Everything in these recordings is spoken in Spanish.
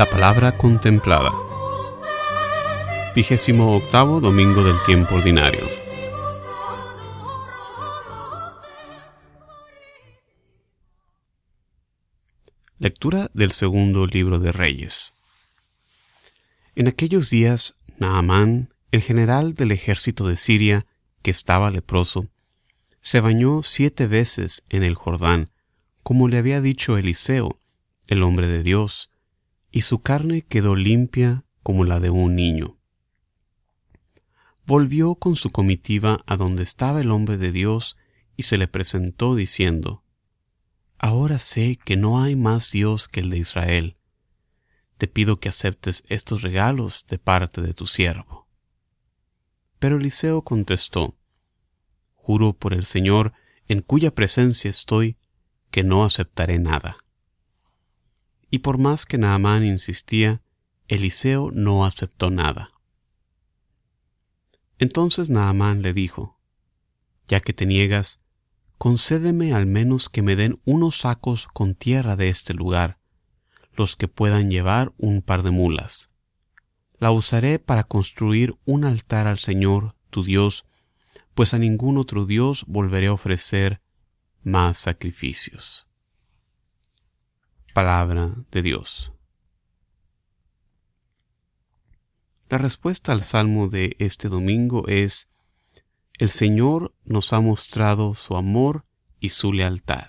La palabra contemplada. Vigésimo octavo domingo del tiempo ordinario. Lectura del segundo libro de Reyes. En aquellos días, Naamán, el general del ejército de Siria, que estaba leproso, se bañó siete veces en el Jordán, como le había dicho Eliseo, el hombre de Dios, y su carne quedó limpia como la de un niño. Volvió con su comitiva a donde estaba el hombre de Dios y se le presentó diciendo, Ahora sé que no hay más Dios que el de Israel. Te pido que aceptes estos regalos de parte de tu siervo. Pero Eliseo contestó, Juro por el Señor, en cuya presencia estoy, que no aceptaré nada. Y por más que Naamán insistía, Eliseo no aceptó nada. Entonces Naamán le dijo, Ya que te niegas, concédeme al menos que me den unos sacos con tierra de este lugar, los que puedan llevar un par de mulas. La usaré para construir un altar al Señor, tu Dios, pues a ningún otro Dios volveré a ofrecer más sacrificios. Palabra de Dios. La respuesta al salmo de este domingo es, El Señor nos ha mostrado su amor y su lealtad.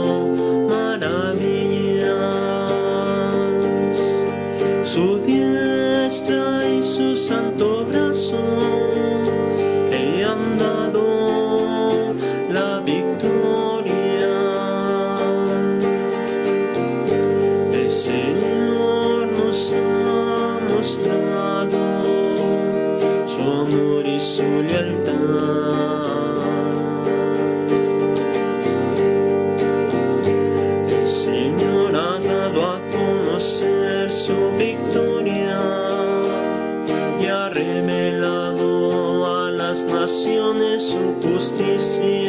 justiça.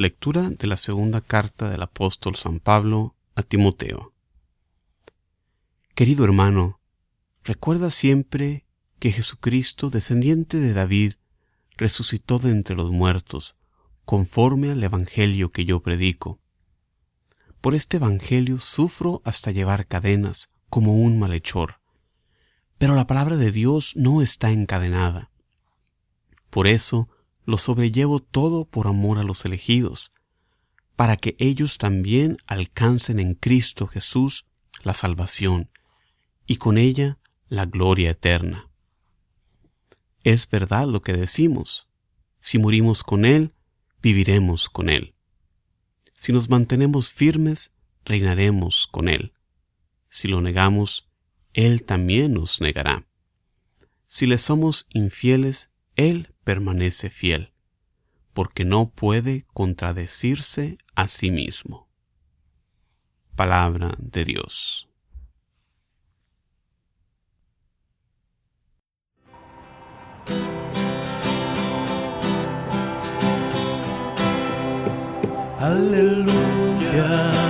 Lectura de la segunda carta del apóstol San Pablo a Timoteo. Querido hermano, recuerda siempre que Jesucristo, descendiente de David, resucitó de entre los muertos, conforme al Evangelio que yo predico. Por este Evangelio sufro hasta llevar cadenas, como un malhechor. Pero la palabra de Dios no está encadenada. Por eso lo sobrellevo todo por amor a los elegidos, para que ellos también alcancen en Cristo Jesús la salvación y con ella la gloria eterna. Es verdad lo que decimos. Si morimos con Él, viviremos con Él. Si nos mantenemos firmes, reinaremos con Él. Si lo negamos, Él también nos negará. Si le somos infieles, Él permanece fiel porque no puede contradecirse a sí mismo. Palabra de Dios. Aleluya.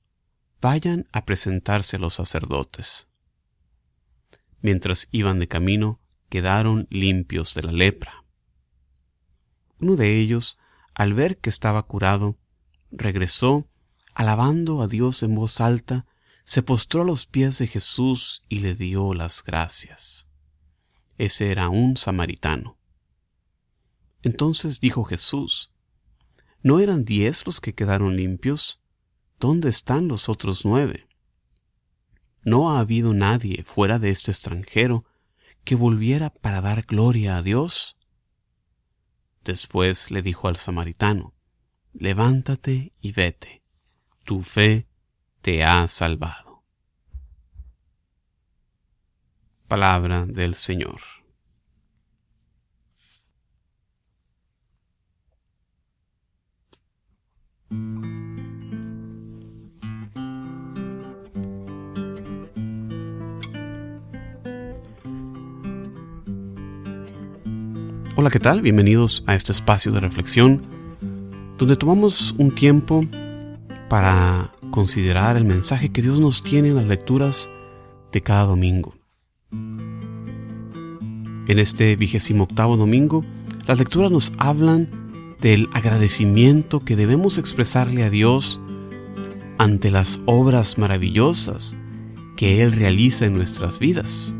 Vayan a presentarse a los sacerdotes. Mientras iban de camino, quedaron limpios de la lepra. Uno de ellos, al ver que estaba curado, regresó, alabando a Dios en voz alta, se postró a los pies de Jesús y le dio las gracias. Ese era un samaritano. Entonces dijo Jesús, ¿no eran diez los que quedaron limpios? ¿Dónde están los otros nueve? No ha habido nadie fuera de este extranjero que volviera para dar gloria a Dios. Después le dijo al samaritano, Levántate y vete, tu fe te ha salvado. Palabra del Señor. Hola, ¿qué tal? Bienvenidos a este espacio de reflexión donde tomamos un tiempo para considerar el mensaje que Dios nos tiene en las lecturas de cada domingo. En este vigésimo octavo domingo, las lecturas nos hablan del agradecimiento que debemos expresarle a Dios ante las obras maravillosas que Él realiza en nuestras vidas,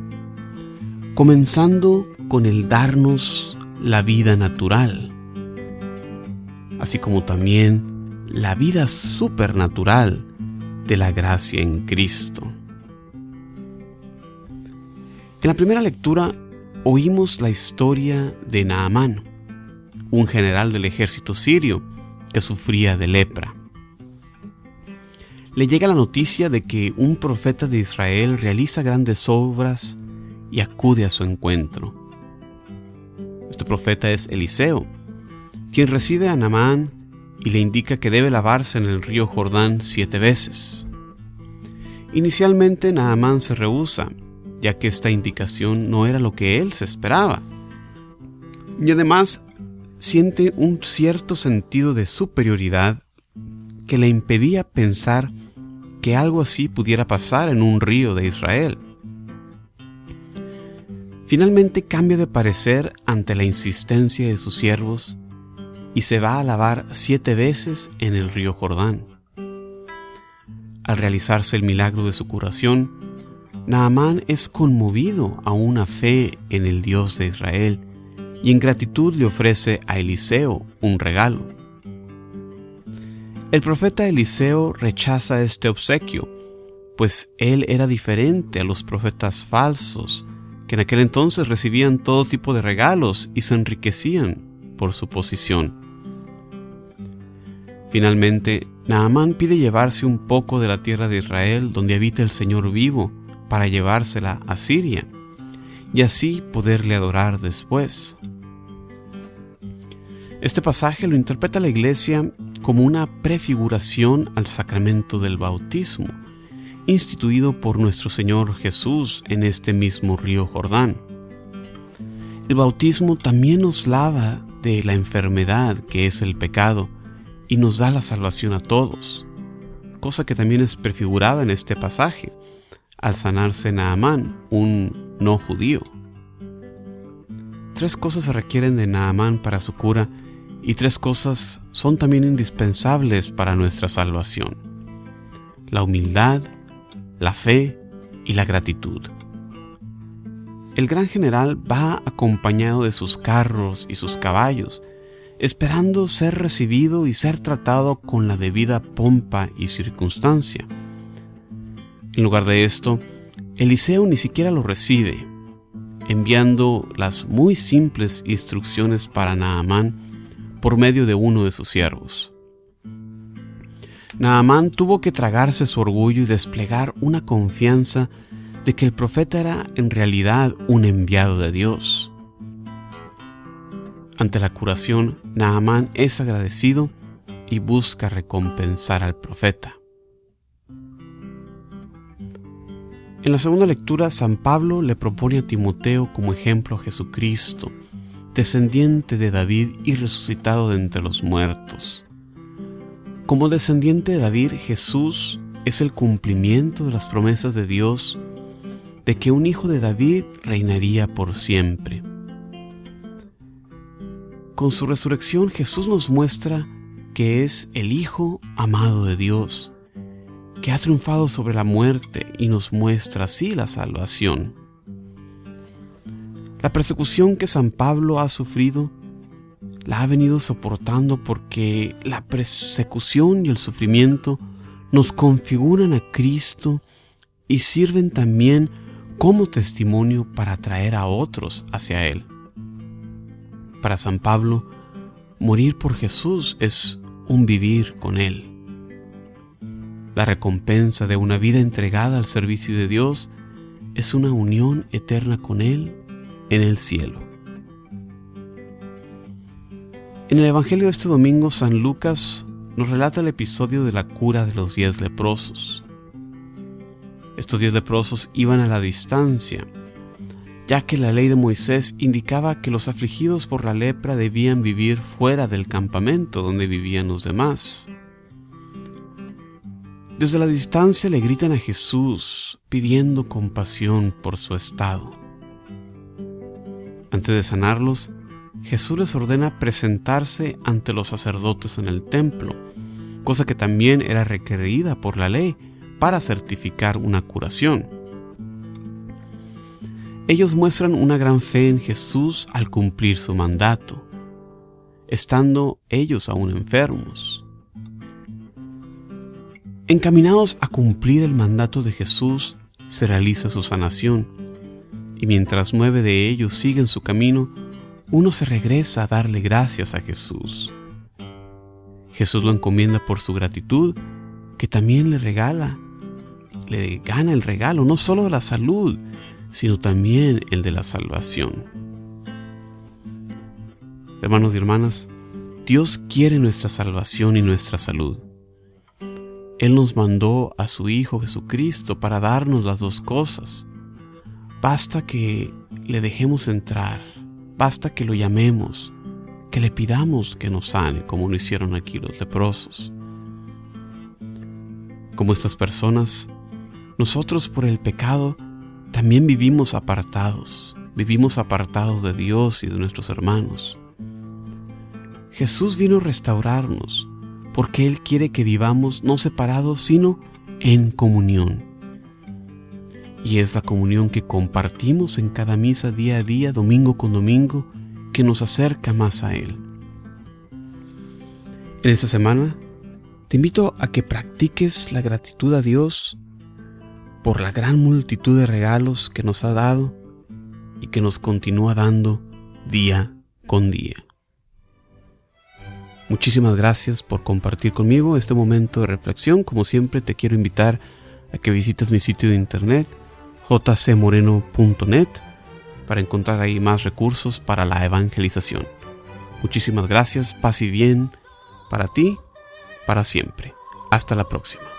comenzando con el darnos la vida natural, así como también la vida supernatural de la gracia en Cristo. En la primera lectura oímos la historia de Naamán, un general del ejército sirio que sufría de lepra. Le llega la noticia de que un profeta de Israel realiza grandes obras y acude a su encuentro. Este profeta es Eliseo, quien recibe a Naamán y le indica que debe lavarse en el río Jordán siete veces. Inicialmente Naamán se rehúsa, ya que esta indicación no era lo que él se esperaba. Y además siente un cierto sentido de superioridad que le impedía pensar que algo así pudiera pasar en un río de Israel. Finalmente cambia de parecer ante la insistencia de sus siervos y se va a lavar siete veces en el río Jordán. Al realizarse el milagro de su curación, Naamán es conmovido a una fe en el Dios de Israel y en gratitud le ofrece a Eliseo un regalo. El profeta Eliseo rechaza este obsequio, pues él era diferente a los profetas falsos que en aquel entonces recibían todo tipo de regalos y se enriquecían por su posición. Finalmente, Naamán pide llevarse un poco de la tierra de Israel donde habita el Señor vivo para llevársela a Siria y así poderle adorar después. Este pasaje lo interpreta la Iglesia como una prefiguración al sacramento del bautismo, instituido por nuestro Señor Jesús en este mismo río Jordán. El bautismo también nos lava de la enfermedad que es el pecado y nos da la salvación a todos, cosa que también es prefigurada en este pasaje, al sanarse Naamán, un no judío. Tres cosas se requieren de Naamán para su cura y tres cosas son también indispensables para nuestra salvación. La humildad, la fe y la gratitud. El gran general va acompañado de sus carros y sus caballos, esperando ser recibido y ser tratado con la debida pompa y circunstancia. En lugar de esto, Eliseo ni siquiera lo recibe, enviando las muy simples instrucciones para Naamán por medio de uno de sus siervos. Naamán tuvo que tragarse su orgullo y desplegar una confianza de que el profeta era en realidad un enviado de Dios. Ante la curación, Naamán es agradecido y busca recompensar al profeta. En la segunda lectura, San Pablo le propone a Timoteo como ejemplo a Jesucristo, descendiente de David y resucitado de entre los muertos. Como descendiente de David, Jesús es el cumplimiento de las promesas de Dios de que un hijo de David reinaría por siempre. Con su resurrección Jesús nos muestra que es el Hijo amado de Dios, que ha triunfado sobre la muerte y nos muestra así la salvación. La persecución que San Pablo ha sufrido la ha venido soportando porque la persecución y el sufrimiento nos configuran a Cristo y sirven también como testimonio para atraer a otros hacia Él. Para San Pablo, morir por Jesús es un vivir con Él. La recompensa de una vida entregada al servicio de Dios es una unión eterna con Él en el cielo. En el Evangelio de este domingo, San Lucas nos relata el episodio de la cura de los diez leprosos. Estos diez leprosos iban a la distancia, ya que la ley de Moisés indicaba que los afligidos por la lepra debían vivir fuera del campamento donde vivían los demás. Desde la distancia le gritan a Jesús pidiendo compasión por su estado. Antes de sanarlos, Jesús les ordena presentarse ante los sacerdotes en el templo, cosa que también era requerida por la ley para certificar una curación. Ellos muestran una gran fe en Jesús al cumplir su mandato, estando ellos aún enfermos. Encaminados a cumplir el mandato de Jesús, se realiza su sanación, y mientras nueve de ellos siguen su camino, uno se regresa a darle gracias a Jesús. Jesús lo encomienda por su gratitud, que también le regala, le gana el regalo no solo de la salud, sino también el de la salvación. Hermanos y hermanas, Dios quiere nuestra salvación y nuestra salud. Él nos mandó a su Hijo Jesucristo para darnos las dos cosas. Basta que le dejemos entrar, basta que lo llamemos, que le pidamos que nos sane, como lo hicieron aquí los leprosos. Como estas personas, nosotros por el pecado también vivimos apartados, vivimos apartados de Dios y de nuestros hermanos. Jesús vino a restaurarnos, porque Él quiere que vivamos no separados, sino en comunión. Y es la comunión que compartimos en cada misa día a día, domingo con domingo, que nos acerca más a Él. En esta semana, te invito a que practiques la gratitud a Dios por la gran multitud de regalos que nos ha dado y que nos continúa dando día con día. Muchísimas gracias por compartir conmigo este momento de reflexión. Como siempre te quiero invitar a que visites mi sitio de internet jcmoreno.net para encontrar ahí más recursos para la evangelización. Muchísimas gracias, paz y bien para ti, para siempre. Hasta la próxima.